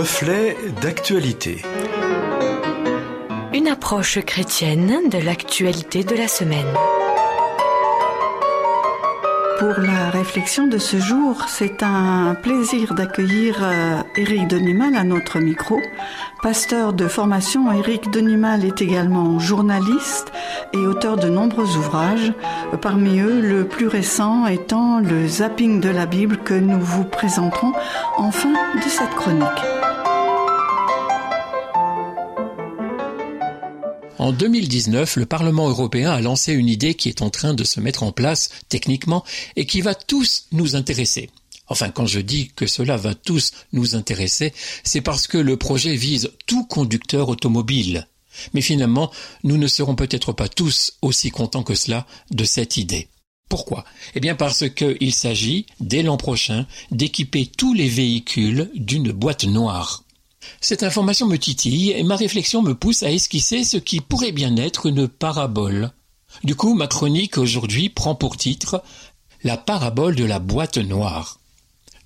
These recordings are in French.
Reflet d'actualité. Une approche chrétienne de l'actualité de la semaine. Pour la réflexion de ce jour, c'est un plaisir d'accueillir euh, Éric Denimal à notre micro. Pasteur de formation, Éric Denimal est également journaliste et auteur de nombreux ouvrages. Parmi eux, le plus récent étant le zapping de la Bible que nous vous présenterons en fin de cette chronique. En 2019, le Parlement européen a lancé une idée qui est en train de se mettre en place techniquement et qui va tous nous intéresser. Enfin, quand je dis que cela va tous nous intéresser, c'est parce que le projet vise tout conducteur automobile. Mais finalement, nous ne serons peut-être pas tous aussi contents que cela de cette idée. Pourquoi? Eh bien parce qu'il s'agit, dès l'an prochain, d'équiper tous les véhicules d'une boîte noire. Cette information me titille et ma réflexion me pousse à esquisser ce qui pourrait bien être une parabole. Du coup, ma chronique aujourd'hui prend pour titre La parabole de la boîte noire.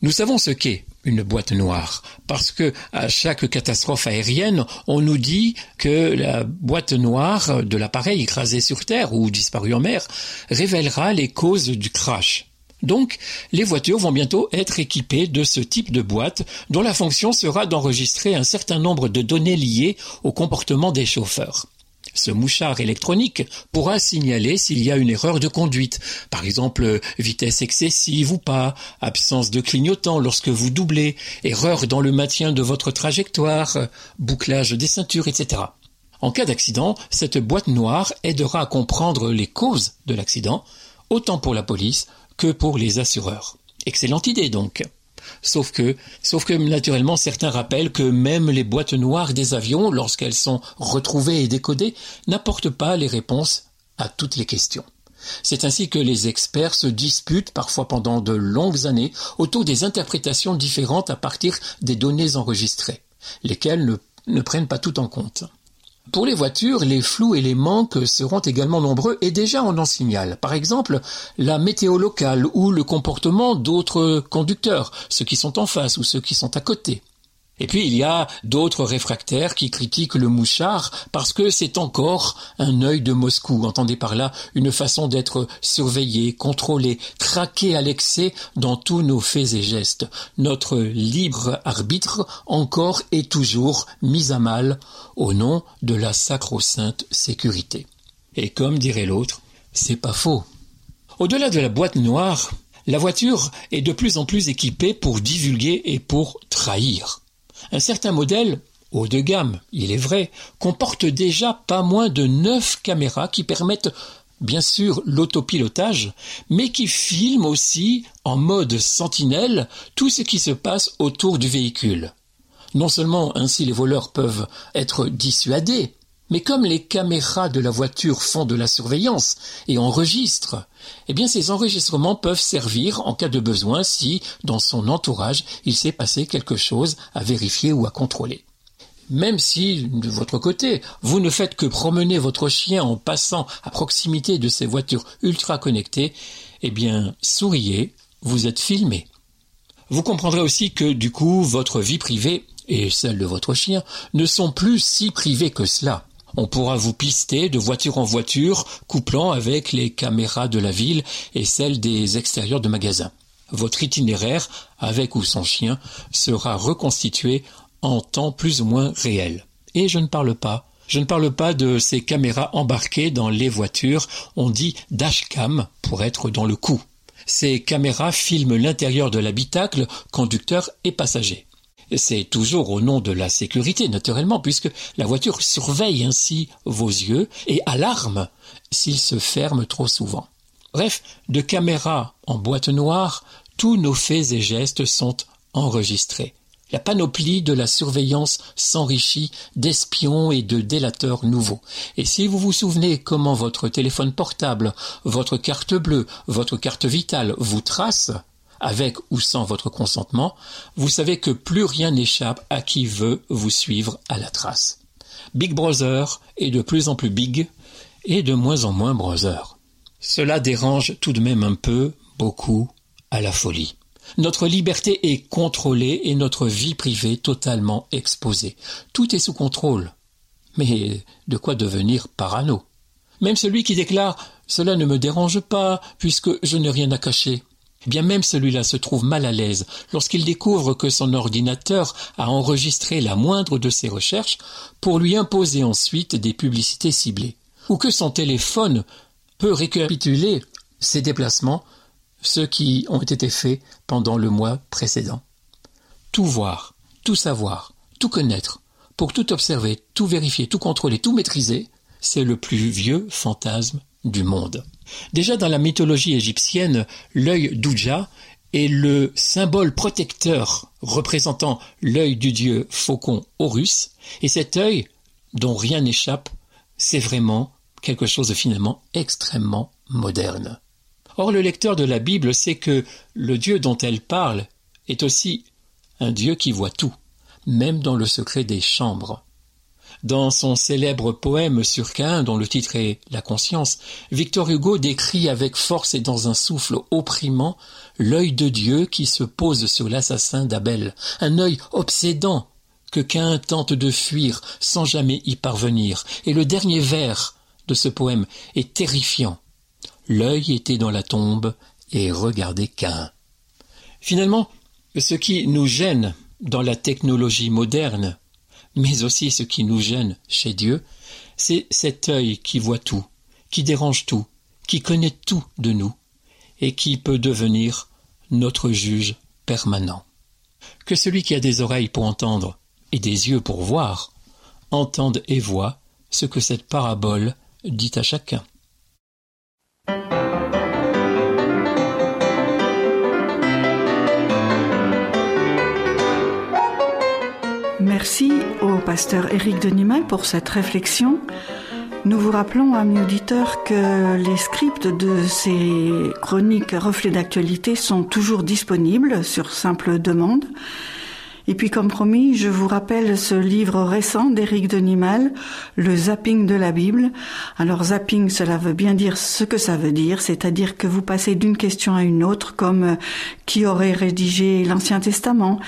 Nous savons ce qu'est une boîte noire parce que à chaque catastrophe aérienne, on nous dit que la boîte noire de l'appareil écrasé sur terre ou disparu en mer révélera les causes du crash. Donc, les voitures vont bientôt être équipées de ce type de boîte dont la fonction sera d'enregistrer un certain nombre de données liées au comportement des chauffeurs. Ce mouchard électronique pourra signaler s'il y a une erreur de conduite, par exemple vitesse excessive ou pas, absence de clignotant lorsque vous doublez, erreur dans le maintien de votre trajectoire, bouclage des ceintures, etc. En cas d'accident, cette boîte noire aidera à comprendre les causes de l'accident, autant pour la police que pour les assureurs. Excellente idée donc. Sauf que, sauf que naturellement certains rappellent que même les boîtes noires des avions, lorsqu'elles sont retrouvées et décodées, n'apportent pas les réponses à toutes les questions. C'est ainsi que les experts se disputent parfois pendant de longues années autour des interprétations différentes à partir des données enregistrées, lesquelles ne, ne prennent pas tout en compte. Pour les voitures, les flous et les manques seront également nombreux et déjà on en signale. Par exemple, la météo locale ou le comportement d'autres conducteurs, ceux qui sont en face ou ceux qui sont à côté. Et puis il y a d'autres réfractaires qui critiquent le mouchard parce que c'est encore un œil de Moscou. Entendez par là une façon d'être surveillé, contrôlé, traqué à l'excès dans tous nos faits et gestes. Notre libre arbitre encore et toujours mis à mal au nom de la sacro-sainte sécurité. Et comme dirait l'autre, c'est pas faux. Au-delà de la boîte noire, la voiture est de plus en plus équipée pour divulguer et pour trahir. Un certain modèle, haut de gamme, il est vrai, comporte déjà pas moins de neuf caméras qui permettent bien sûr l'autopilotage, mais qui filment aussi en mode sentinelle tout ce qui se passe autour du véhicule. Non seulement ainsi les voleurs peuvent être dissuadés, mais comme les caméras de la voiture font de la surveillance et enregistrent, eh bien ces enregistrements peuvent servir en cas de besoin si, dans son entourage, il s'est passé quelque chose à vérifier ou à contrôler. Même si, de votre côté, vous ne faites que promener votre chien en passant à proximité de ces voitures ultra connectées, eh bien, souriez, vous êtes filmé. Vous comprendrez aussi que, du coup, votre vie privée et celle de votre chien ne sont plus si privées que cela. On pourra vous pister de voiture en voiture, couplant avec les caméras de la ville et celles des extérieurs de magasins. Votre itinéraire, avec ou sans chien, sera reconstitué en temps plus ou moins réel. Et je ne parle pas je ne parle pas de ces caméras embarquées dans les voitures, on dit dashcam pour être dans le coup. Ces caméras filment l'intérieur de l'habitacle, conducteur et passager. C'est toujours au nom de la sécurité, naturellement, puisque la voiture surveille ainsi vos yeux et alarme s'ils se ferment trop souvent. Bref, de caméras en boîte noire, tous nos faits et gestes sont enregistrés. La panoplie de la surveillance s'enrichit d'espions et de délateurs nouveaux. Et si vous vous souvenez comment votre téléphone portable, votre carte bleue, votre carte vitale vous tracent, avec ou sans votre consentement, vous savez que plus rien n'échappe à qui veut vous suivre à la trace. Big Brother est de plus en plus big et de moins en moins brother. Cela dérange tout de même un peu, beaucoup, à la folie. Notre liberté est contrôlée et notre vie privée totalement exposée. Tout est sous contrôle. Mais de quoi devenir parano? Même celui qui déclare Cela ne me dérange pas, puisque je n'ai rien à cacher. Eh bien même celui-là se trouve mal à l'aise lorsqu'il découvre que son ordinateur a enregistré la moindre de ses recherches pour lui imposer ensuite des publicités ciblées, ou que son téléphone peut récapituler ses déplacements, ceux qui ont été faits pendant le mois précédent. Tout voir, tout savoir, tout connaître, pour tout observer, tout vérifier, tout contrôler, tout maîtriser, c'est le plus vieux fantasme du monde. Déjà dans la mythologie égyptienne, l'œil d'Ouja est le symbole protecteur représentant l'œil du dieu faucon Horus, et cet œil, dont rien n'échappe, c'est vraiment quelque chose de finalement extrêmement moderne. Or le lecteur de la Bible sait que le Dieu dont elle parle est aussi un Dieu qui voit tout, même dans le secret des chambres. Dans son célèbre poème sur Cain, dont le titre est La conscience, Victor Hugo décrit avec force et dans un souffle opprimant l'œil de Dieu qui se pose sur l'assassin d'Abel, un œil obsédant que Cain tente de fuir sans jamais y parvenir. Et le dernier vers de ce poème est terrifiant. L'œil était dans la tombe et regardait Cain. Finalement, ce qui nous gêne dans la technologie moderne, mais aussi ce qui nous gêne chez Dieu, c'est cet œil qui voit tout, qui dérange tout, qui connaît tout de nous, et qui peut devenir notre juge permanent. Que celui qui a des oreilles pour entendre et des yeux pour voir, entende et voit ce que cette parabole dit à chacun. Merci au pasteur Éric Denimal pour cette réflexion. Nous vous rappelons, amis auditeurs, que les scripts de ces chroniques reflets d'actualité sont toujours disponibles sur simple demande. Et puis, comme promis, je vous rappelle ce livre récent d'Éric Denimal, Le zapping de la Bible. Alors, zapping, cela veut bien dire ce que ça veut dire, c'est-à-dire que vous passez d'une question à une autre, comme euh, qui aurait rédigé l'Ancien Testament,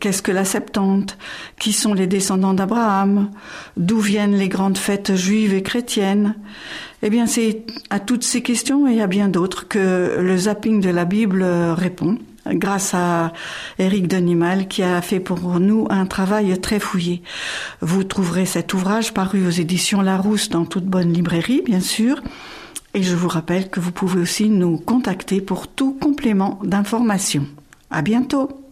qu'est-ce que la Septante, qui sont les descendants d'Abraham, d'où viennent les grandes fêtes juives et chrétiennes? Eh bien, c'est à toutes ces questions et à bien d'autres que le zapping de la Bible répond grâce à Éric Denimal qui a fait pour nous un travail très fouillé. Vous trouverez cet ouvrage paru aux éditions Larousse dans toute bonne librairie, bien sûr. Et je vous rappelle que vous pouvez aussi nous contacter pour tout complément d'information. À bientôt!